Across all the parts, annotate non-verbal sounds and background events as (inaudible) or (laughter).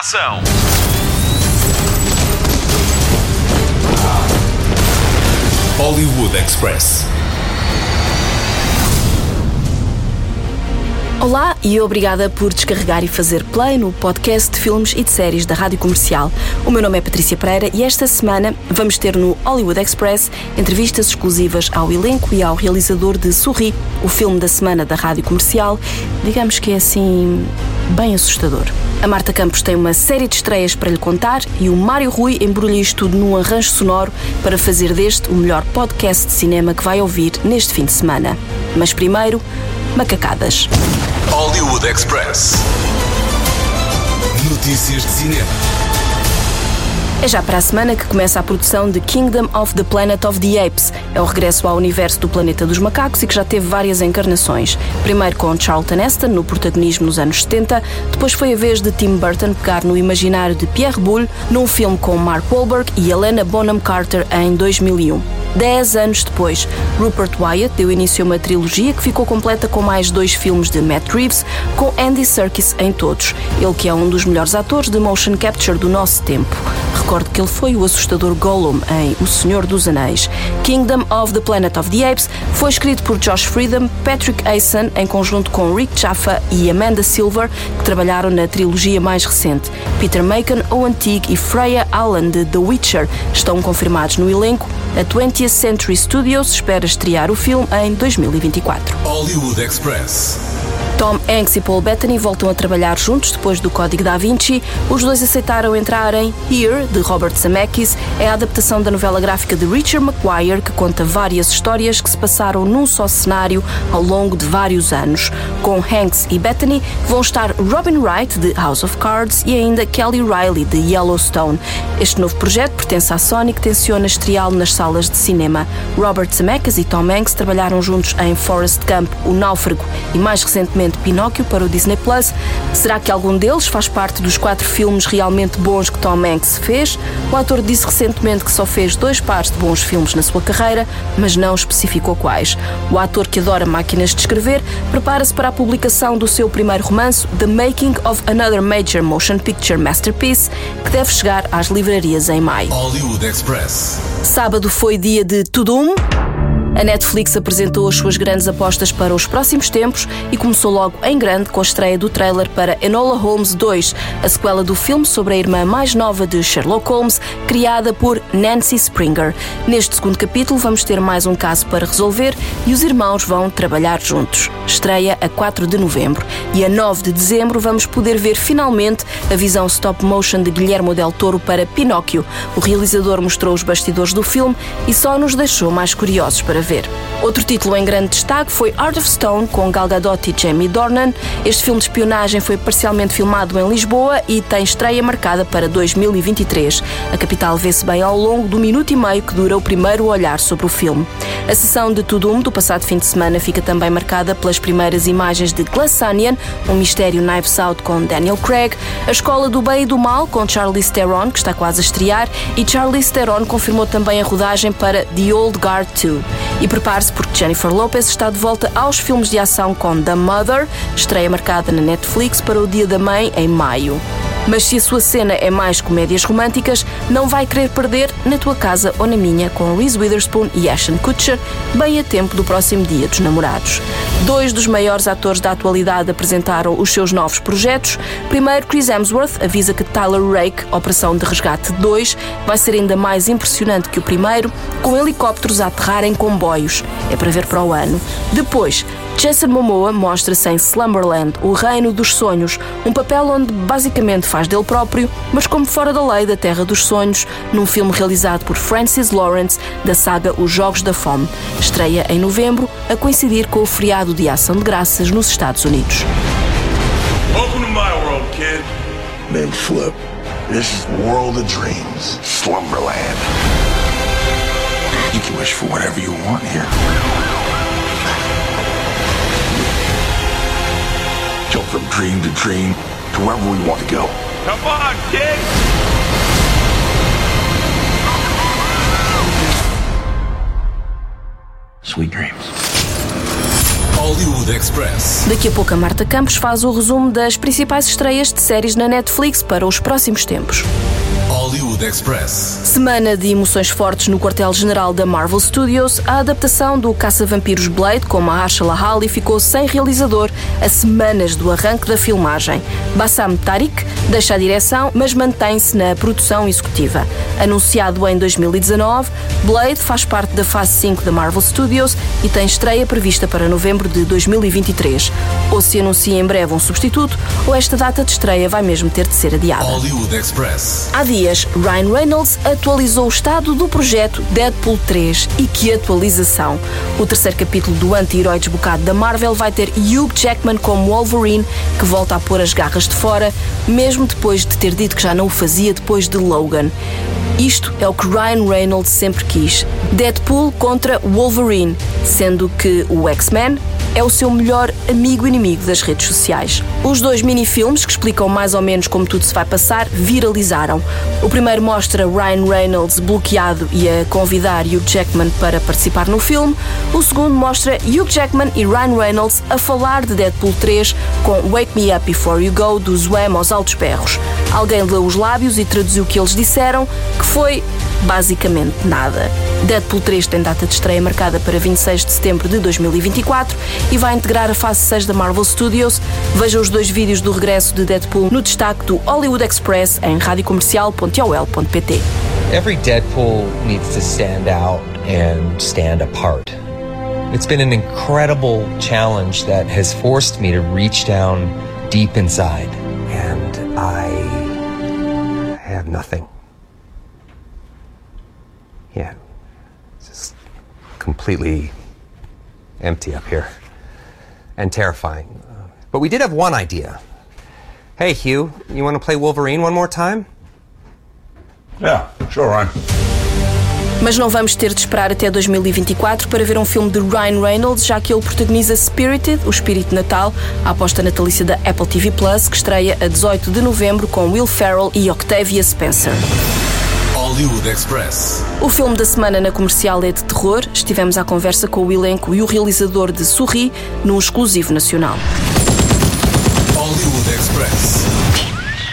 ação. Hollywood Express. Olá e obrigada por descarregar e fazer play no podcast de filmes e de séries da Rádio Comercial. O meu nome é Patrícia Pereira e esta semana vamos ter no Hollywood Express entrevistas exclusivas ao elenco e ao realizador de Sorri, o filme da semana da Rádio Comercial. Digamos que é assim bem assustador. A Marta Campos tem uma série de estreias para lhe contar e o Mário Rui embrulha isto tudo num arranjo sonoro para fazer deste o melhor podcast de cinema que vai ouvir neste fim de semana. Mas primeiro, macacadas. Hollywood Express. Notícias de cinema. É já para a semana que começa a produção de Kingdom of the Planet of the Apes. É o regresso ao universo do planeta dos macacos e que já teve várias encarnações. Primeiro com Charlton Heston no protagonismo nos anos 70, depois foi a vez de Tim Burton pegar no imaginário de Pierre Boulle num filme com Mark Wahlberg e Helena Bonham Carter em 2001. Dez anos depois, Rupert Wyatt deu início a uma trilogia que ficou completa com mais dois filmes de Matt Reeves, com Andy Serkis em todos. Ele que é um dos melhores atores de motion capture do nosso tempo. Recordo que ele foi o assustador Gollum em O Senhor dos Anéis. Kingdom of the Planet of the Apes foi escrito por Josh Freedom, Patrick Asen, em conjunto com Rick Jaffa e Amanda Silver, que trabalharam na trilogia mais recente. Peter Macon, Owen Teague e Freya Allen de The Witcher estão confirmados no elenco. A 20th Century Studios espera estrear o filme em 2024. Hollywood Express. Tom Hanks e Paul Bettany voltam a trabalhar juntos depois do Código da Vinci. Os dois aceitaram entrar em Here, de Robert Zemeckis. É a adaptação da novela gráfica de Richard McGuire, que conta várias histórias que se passaram num só cenário ao longo de vários anos. Com Hanks e Bettany vão estar Robin Wright, de House of Cards, e ainda Kelly Riley, de Yellowstone. Este novo projeto pertence à Sony, que tenciona estreá-lo nas salas de cinema. Robert Zemeckis e Tom Hanks trabalharam juntos em Forrest Gump, O Náufrago, e mais recentemente Pinóquio para o Disney Plus. Será que algum deles faz parte dos quatro filmes realmente bons que Tom Hanks fez? O ator disse recentemente que só fez dois pares de bons filmes na sua carreira, mas não especificou quais. O ator que adora máquinas de escrever prepara-se para a publicação do seu primeiro romance, The Making of Another Major Motion Picture Masterpiece, que deve chegar às livrarias em maio. Hollywood Express. Sábado foi dia de Tudum. A Netflix apresentou as suas grandes apostas para os próximos tempos e começou logo em grande com a estreia do trailer para Enola Holmes 2, a sequela do filme sobre a irmã mais nova de Sherlock Holmes, criada por Nancy Springer. Neste segundo capítulo vamos ter mais um caso para resolver e os irmãos vão trabalhar juntos. Estreia a 4 de novembro e a 9 de dezembro vamos poder ver finalmente a visão stop motion de Guillermo del Toro para Pinóquio. O realizador mostrou os bastidores do filme e só nos deixou mais curiosos para ver. Outro título em grande destaque foi Art of Stone, com Gal Gadot e Jamie Dornan. Este filme de espionagem foi parcialmente filmado em Lisboa e tem estreia marcada para 2023. A capital vê-se bem ao longo do minuto e meio que dura o primeiro olhar sobre o filme. A sessão de Tudum do passado fim de semana fica também marcada pelas primeiras imagens de Glass Onion, um mistério Knives Out com Daniel Craig, A Escola do Bem e do Mal com Charlize Theron, que está quase a estrear, e Charlize Theron confirmou também a rodagem para The Old Guard 2. E prepare-se porque Jennifer Lopez está de volta aos filmes de ação com The Mother, estreia marcada na Netflix para o Dia da Mãe em maio. Mas se a sua cena é mais comédias românticas, não vai querer perder Na Tua Casa ou Na Minha com Reese Witherspoon e Ashton Kutcher, bem a tempo do próximo Dia dos Namorados. Dois dos maiores atores da atualidade apresentaram os seus novos projetos. Primeiro, Chris Hemsworth avisa que Tyler Rake, Operação de Resgate 2, vai ser ainda mais impressionante que o primeiro, com helicópteros a aterrar em comboios. É para ver para o ano. Depois, Jason Momoa mostra-se em Slumberland, o reino dos sonhos, um papel onde basicamente faz dele próprio, mas como fora da lei da Terra dos Sonhos, num filme realizado por Francis Lawrence da saga Os Jogos da Fome. Estreia em novembro, a coincidir com o feriado de Ação de Graças nos Estados Unidos. Welcome to my world, kid. Name Flip. This is the world of dreams. Slumberland. You can wish for whatever you want here. Jump from dream to dream to wherever we want to go. Come on, kid. Sweet dreams. Hollywood Express. Daqui a pouco a Marta Campos faz o resumo das principais estreias de séries na Netflix para os próximos tempos. Hollywood Express. Semana de emoções fortes no quartel-general da Marvel Studios, a adaptação do Caça-Vampiros Blade com Mahershala Ali ficou sem realizador a semanas do arranque da filmagem. Bassam Tariq deixa a direção, mas mantém-se na produção executiva. Anunciado em 2019, Blade faz parte da fase 5 da Marvel Studios e tem estreia prevista para novembro de 2023. Ou se anuncia em breve um substituto, ou esta data de estreia vai mesmo ter de ser adiada. Hollywood Express. Há dias, Ryan Reynolds atualizou o estado do projeto Deadpool 3. E que atualização! O terceiro capítulo do anti-herói desbocado da Marvel vai ter Hugh Jackman como Wolverine, que volta a pôr as garras de fora, mesmo depois de ter dito que já não o fazia depois de Logan. Isto é o que Ryan Reynolds sempre quis: Deadpool contra Wolverine, sendo que o X-Men é o seu melhor amigo inimigo das redes sociais. Os dois minifilmes, que explicam mais ou menos como tudo se vai passar, viralizaram. O primeiro mostra Ryan Reynolds bloqueado e a convidar Hugh Jackman para participar no filme. O segundo mostra Hugh Jackman e Ryan Reynolds a falar de Deadpool 3 com Wake Me Up Before You Go do Zwem aos altos berros. Alguém leu os lábios e traduziu o que eles disseram, que foi basicamente nada. Deadpool 3 tem data de estreia marcada para 26 de setembro de 2024 e vai integrar a fase 6 da Marvel Studios. Veja os dois vídeos do regresso de Deadpool no destaque do Hollywood Express em radiocomercial.ol.pt. Every Deadpool needs to stand out and stand apart. It's been an incredible challenge that has forced me to reach down deep inside. And I have nothing. Yeah. It's just completely empty up here. And terrifying. But we did have one idea. Hey, Hugh, you want to play Wolverine one more time? Yeah, sure, Ryan. Mas não vamos ter de esperar até 2024 para ver um filme de Ryan Reynolds, já que ele protagoniza Spirited, o Espírito Natal, a aposta natalícia da Apple TV Plus, que estreia a 18 de novembro com Will Ferrell e Octavia Spencer. Hollywood Express. O filme da semana na comercial é de terror. Estivemos à conversa com o elenco e o realizador de Sorri no exclusivo nacional. Hollywood Express.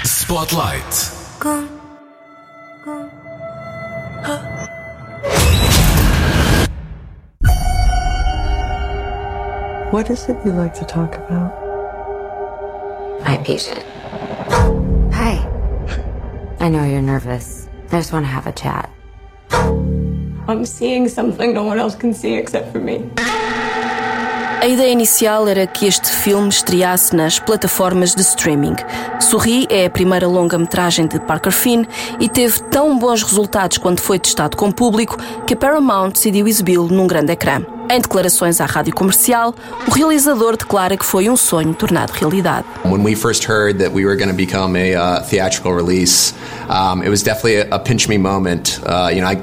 Spotlight. What is it you like to talk about? My patient. Hi. (laughs) I know you're nervous. I just want to have a chat. I'm seeing something no one else can see except for me. A ideia inicial era que este filme estreasse nas plataformas de streaming. Sorri é a primeira longa-metragem de Parker Finn e teve tão bons resultados quando foi testado com público que a Paramount decidiu exibi-lo num grande ecrã. Em declarações à rádio comercial, o realizador declara que foi um sonho tornado realidade. When we first heard that we were going to become a uh, theatrical release, um, it was definitely a, a pinch me moment. Uh, you know, I,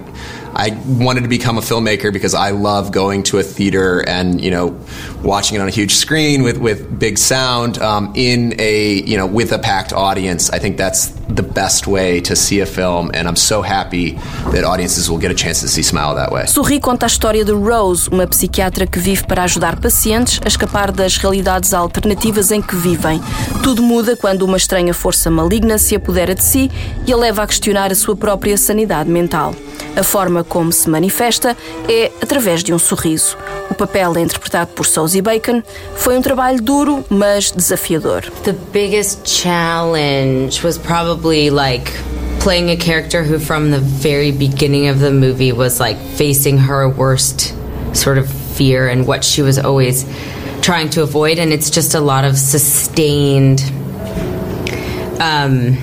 I wanted to become a filmmaker because I love going to a theater and you know watching it on a huge screen with with big sound um, in a you know with a packed audience. I think that's the best way to see a film, and I'm so happy that audiences will get a chance to see Smile that way. Sorri conta a história de Rose, uma psiquiatra que vive para ajudar pacientes a escapar das realidades alternativas em que vivem. Tudo muda quando uma estranha força maligna se apodera de si e a leva a questionar a sua própria sanidade mental. A forma como se manifesta é através de um sorriso. O papel é interpretado por Susie Bacon. Foi um trabalho duro, mas desafiador. The biggest challenge was probably like playing a character who, from the very beginning of the movie, was like facing her worst sort of fear and what she was always trying to avoid. And it's just a lot of sustained. Um,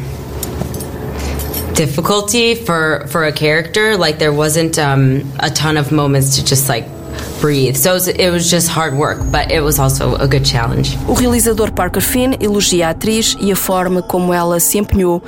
difficulty for for a character like there wasn't um, a ton of moments to just like breathe so it was, just hard work but it was also a good challenge O realizador Parker Finn elogia a atriz e a forma como ela se empenhou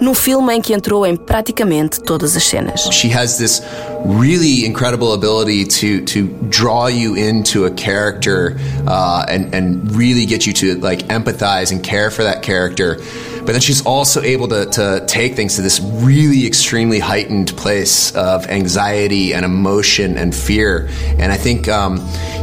num filme em que entrou em praticamente todas as cenas. She has this really incredible ability to to draw you into a character uh, and and really get you to like empathize and care for that character. But then she's also able to, to take things to this really extremely heightened place of anxiety and emotion and fear. And I think, um,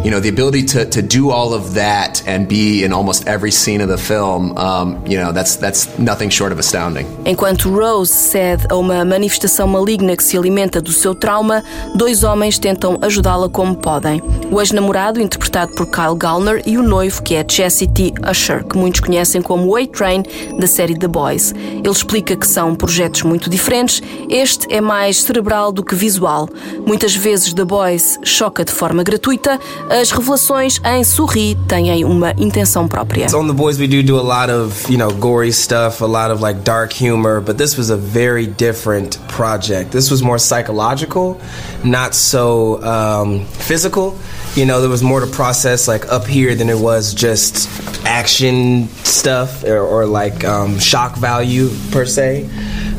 you know, the ability to, to do all of that and be in almost every scene of the film, um, you know, that's, that's nothing short of astounding. Enquanto Rose cede a uma manifestação maligna que se alimenta do seu trauma, dois homens tentam ajudá-la como podem. O ex-namorado, interpretado por Kyle Gallner, e o noivo, que é Jesse T. Usher, que muitos conhecem como A-Train, da série The Boys. Ele explica que são projetos muito diferentes. Este é mais cerebral do que visual. Muitas vezes The Boys choca de forma gratuita. As revelações em Sorri têm uma intenção própria. On The Boys we do do a lot of, you know, gory stuff, a lot of like dark humor, but this was a very different project. This was more psychological, not so um, physical. You know, there was more to process like up here than it was just action stuff or, or like um, shock value per se.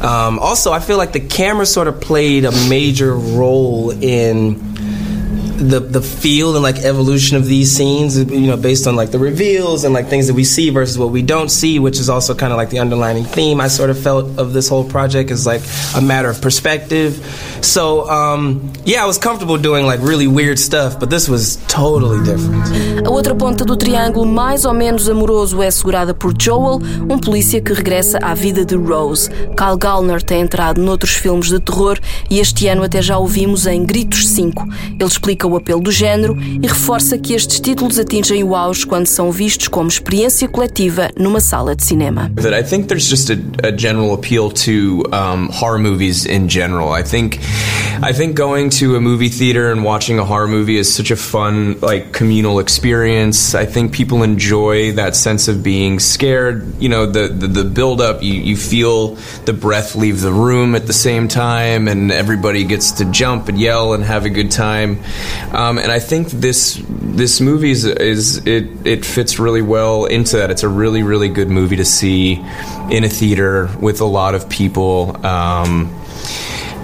Um, also, I feel like the camera sort of played a major role in the the feel and like evolution of these scenes you know based on like the reveals and like things that we see versus what we don't see which is also kind of like the underlining theme i sort of felt of this whole project is like a matter of perspective. So um, yeah i was comfortable doing like really weird stuff but this was totally different. A outra ponta do triângulo mais ou menos amoroso é segurada por Joel um polícia que regressa à vida de Rose. Kyle Gallner tem entrado noutros filmes de terror e este ano até já o vimos em Gritos 5 ele explica o apelo do género e reforça que estes títulos atingem o auge quando são vistos como experiência coletiva numa sala de cinema. I think there's just a, a general appeal to um, horror movies in general. I think I think going to a movie theater and watching a horror movie is such a fun like communal experience. I think people enjoy that sense of being scared. You know, the the, the build up. You, you feel the breath leave the room at the same time, and everybody gets to jump and yell and have a good time. Um, and I think this this movie is, is it it fits really well into that. It's a really really good movie to see in a theater with a lot of people. Um,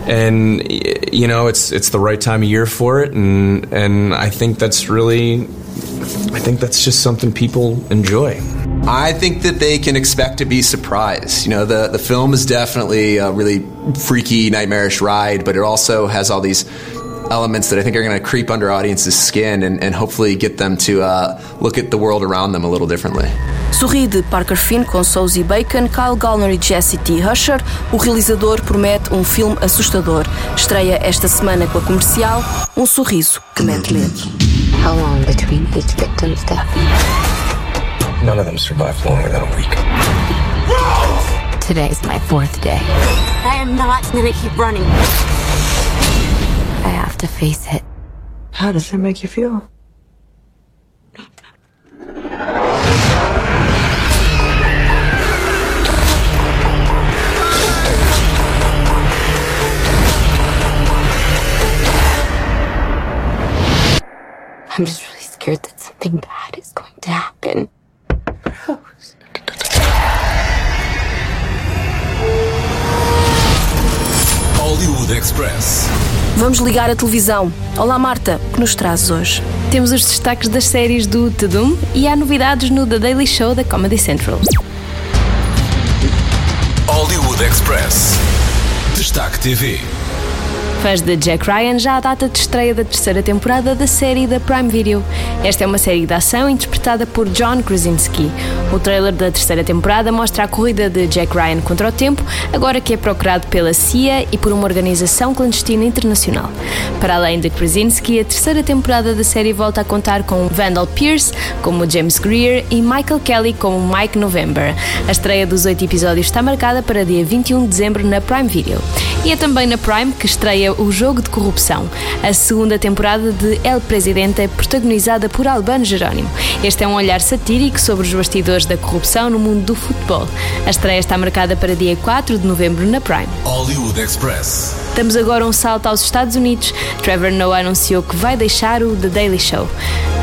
and you know it's it's the right time of year for it and and I think that's really I think that's just something people enjoy. I think that they can expect to be surprised. You know, the the film is definitely a really freaky, nightmarish ride, but it also has all these elements that I think are going to creep under audience's skin and, and hopefully get them to uh, look at the world around them a little differently. Sorri de Parker Finn com Sosie Bacon, Kyle Gallner e Jesse T. Husher, o realizador promete um filme assustador. Estreia esta semana com a comercial Um Sorriso que mete medo. How long between each victim's death? None of them survived longer than a week. Today's my fourth day. I am not gonna keep running. I have to face it. How does that make you feel? I'm just really scared that something bad is going to happen. Rose. Hollywood Express. Vamos ligar a televisão. Olá Marta, o que nos trazes hoje? Temos os destaques das séries do Tudum e há novidades no The Daily Show da Comedy Central. Hollywood Express. Destaque TV. Fãs de Jack Ryan já há data de estreia da terceira temporada da série da Prime Video. Esta é uma série de ação interpretada por John Krasinski. O trailer da terceira temporada mostra a corrida de Jack Ryan contra o tempo, agora que é procurado pela CIA e por uma organização clandestina internacional. Para além de Krasinski, a terceira temporada da série volta a contar com Vandal Pierce como James Greer e Michael Kelly como Mike November. A estreia dos oito episódios está marcada para dia 21 de dezembro na Prime Video. E é também na Prime que estreia o Jogo de Corrupção, a segunda temporada de El Presidente, protagonizada por Albano Jerónimo. Este é um olhar satírico sobre os bastidores da corrupção no mundo do futebol. A estreia está marcada para dia 4 de novembro na Prime. Hollywood Express. Damos agora um salto aos Estados Unidos. Trevor Noah anunciou que vai deixar o The Daily Show.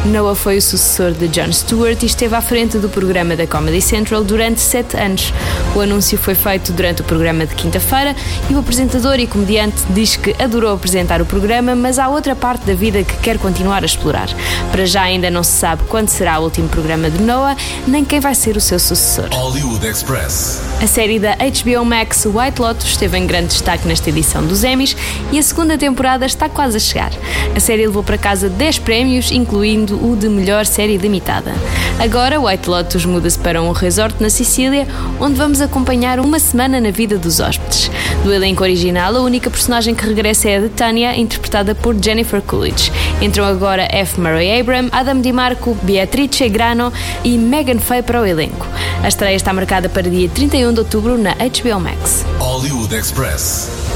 Noah foi o sucessor de Jon Stewart e esteve à frente do programa da Comedy Central durante sete anos. O anúncio foi feito durante o programa de quinta-feira e o apresentador e comediante diz que adorou apresentar o programa, mas há outra parte da vida que quer continuar a explorar. Para já ainda não se sabe quando será o último programa de Noah, nem quem vai ser o seu sucessor. Hollywood Express. A série da HBO Max White Lotus esteve em grande destaque nesta edição dos Emmys e a segunda temporada está quase a chegar. A série levou para casa 10 prémios, incluindo o de melhor série limitada. Agora, White Lotus muda-se para um resort na Sicília, onde vamos acompanhar uma semana na vida dos hóspedes. Do elenco original, a única personagem que regressa é a de Tanya, interpretada por Jennifer Coolidge. Entram agora F. Murray Abram, Adam DiMarco, Beatrice Grano e Megan Fay para o elenco. A estreia está marcada para dia 31 de outubro na HBO Max. Hollywood Express.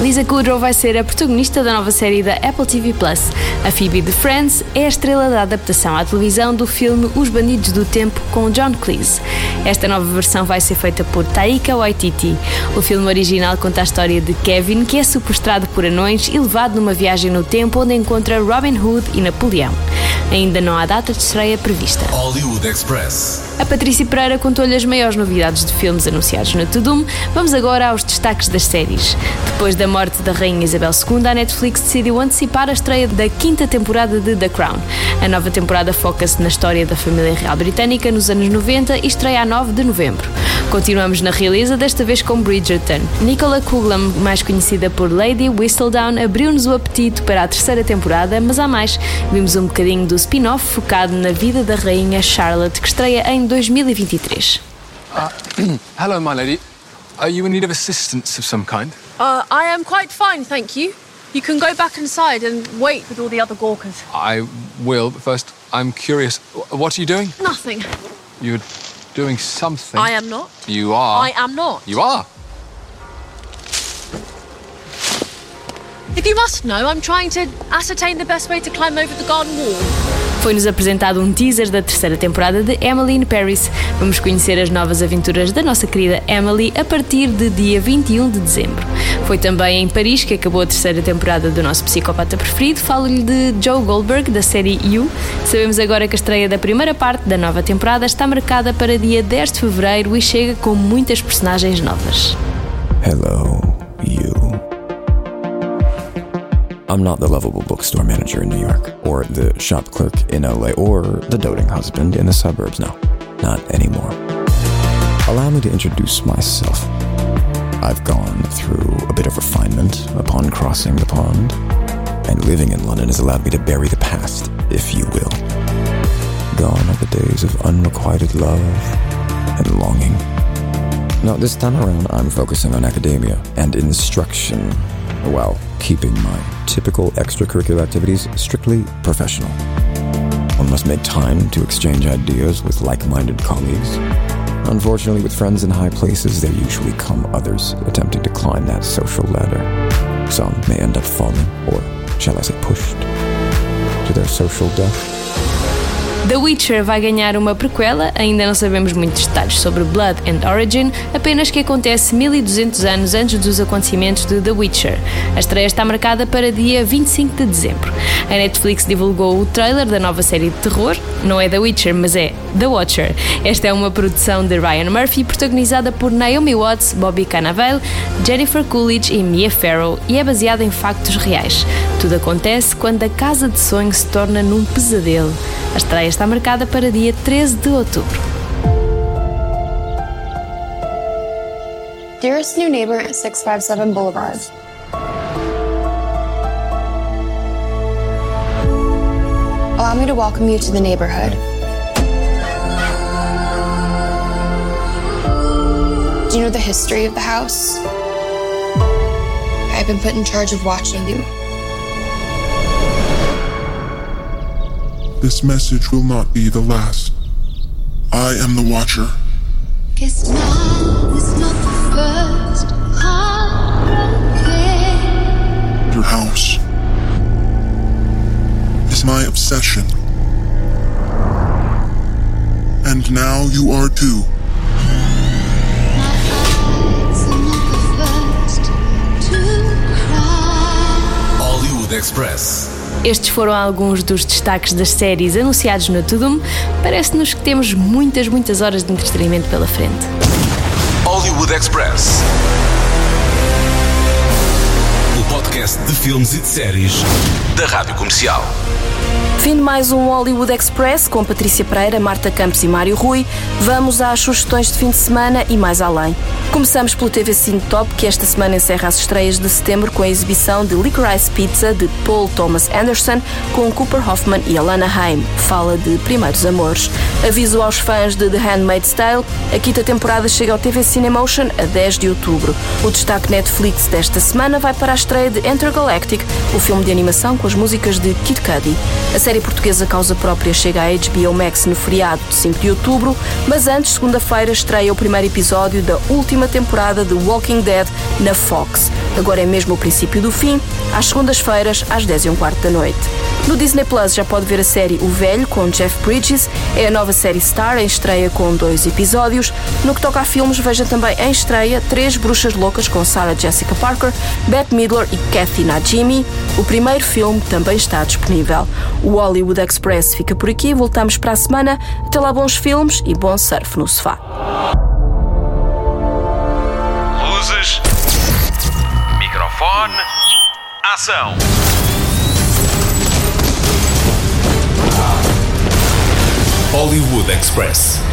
Lisa Kudrow vai ser a protagonista da nova série da Apple TV Plus. A Phoebe de Friends é a estrela da adaptação à televisão do filme Os Bandidos do Tempo com John Cleese. Esta nova versão vai ser feita por Taika Waititi. O filme original conta a história de Kevin, que é sequestrado por anões e levado numa viagem no tempo onde encontra Robin Hood e Napoleão. Ainda não há data de estreia prevista. Hollywood Express. A Patrícia Pereira contou-lhe as maiores novidades de filmes anunciados no Tudum. Vamos agora aos destaques das séries. Depois da morte da Rainha Isabel II, a Netflix decidiu antecipar a estreia da quinta temporada de The Crown. A nova temporada foca-se na história da família real britânica nos anos 90 e estreia a 9 de novembro. Continuamos na realeza, desta vez com Bridgerton. Nicola Coughlan, mais conhecida por Lady Whistledown, abriu-nos o apetite para a terceira temporada, mas há mais. Vimos um bocadinho do spin-off focado na vida da Rainha Charlotte, que estreia em 2023. Uh, (clears throat) hello, my lady. Are you in need of assistance of some kind? Uh, I am quite fine, thank you. You can go back inside and wait with all the other Gawkers. I will, but first, I'm curious. What are you doing? Nothing. You're doing something. I am not. You are. I am not. You are. If you must know, I'm trying to ascertain the best way to climb over the garden wall. Foi-nos apresentado um teaser da terceira temporada de Emily in Paris. Vamos conhecer as novas aventuras da nossa querida Emily a partir de dia 21 de dezembro. Foi também em Paris que acabou a terceira temporada do nosso psicopata preferido. Falo-lhe de Joe Goldberg, da série You. Sabemos agora que a estreia da primeira parte da nova temporada está marcada para dia 10 de fevereiro e chega com muitas personagens novas. Hello, you. I'm not the lovable bookstore manager in New York, or the shop clerk in LA, or the doting husband in the suburbs. No, not anymore. Allow me to introduce myself. I've gone through a bit of refinement upon crossing the pond, and living in London has allowed me to bury the past, if you will. Gone are the days of unrequited love and longing. No, this time around, I'm focusing on academia and instruction while keeping my typical extracurricular activities strictly professional. One must make time to exchange ideas with like minded colleagues. Unfortunately, with friends in high places, there usually come others attempting to climb that social ladder. Some may end up falling, or shall I say pushed, to their social death. The Witcher vai ganhar uma prequela, ainda não sabemos muitos detalhes sobre Blood and Origin, apenas que acontece 1200 anos antes dos acontecimentos de The Witcher. A estreia está marcada para dia 25 de dezembro. A Netflix divulgou o trailer da nova série de terror, não é The Witcher, mas é The Watcher. Esta é uma produção de Ryan Murphy, protagonizada por Naomi Watts, Bobby Cannavale, Jennifer Coolidge e Mia Farrow, e é baseada em factos reais. Tudo acontece quando a casa de sonho se torna num pesadelo. A estreia está marcada para dia 13 de outubro. Dearest new neighbor at 657 Boulevard. Allow me to welcome you to the neighborhood. Do you know the history of the house? I've been put in charge of watching you. This message will not be the last. I am the Watcher. Guess now is not the first heartbroken. Your house is my obsession. And now you are too. First to cry. Hollywood Express. Estes foram alguns dos destaques das séries anunciados no Tudum. Parece-nos que temos muitas, muitas horas de entretenimento pela frente. Hollywood Express. O podcast de filmes e de séries da Rádio Comercial. Fim de mais um Hollywood Express com Patrícia Pereira, Marta Campos e Mário Rui. Vamos às sugestões de fim de semana e mais além. Começamos pelo TV Cine Top, que esta semana encerra as estreias de setembro com a exibição de Licorice Pizza de Paul Thomas Anderson com Cooper Hoffman e Alana Haim. Fala de primeiros amores. Aviso aos fãs de The Handmaid's Tale, a quinta temporada chega ao TV Cinemotion a 10 de outubro. O destaque Netflix desta semana vai para a estreia de Intergalactic, o filme de animação com as músicas de Kid Cudi. A série portuguesa Causa Própria chega à HBO Max no feriado de 5 de outubro, mas antes, segunda-feira, estreia o primeiro episódio da última temporada de Walking Dead na Fox. Agora é mesmo o princípio do fim, às segundas-feiras, às 10 e um quarto da noite. No Disney Plus já pode ver a série O Velho com Jeff Bridges, é a nova série Star em estreia com dois episódios. No que toca a filmes, veja também em estreia Três Bruxas Loucas com Sarah Jessica Parker, Bette Midler e Kathy Najimy. O primeiro filme também está disponível. O Hollywood Express fica por aqui, voltamos para a semana. Até lá, bons filmes e bom surf no sofá. Luzes. Microfone. Ação. Hollywood Express.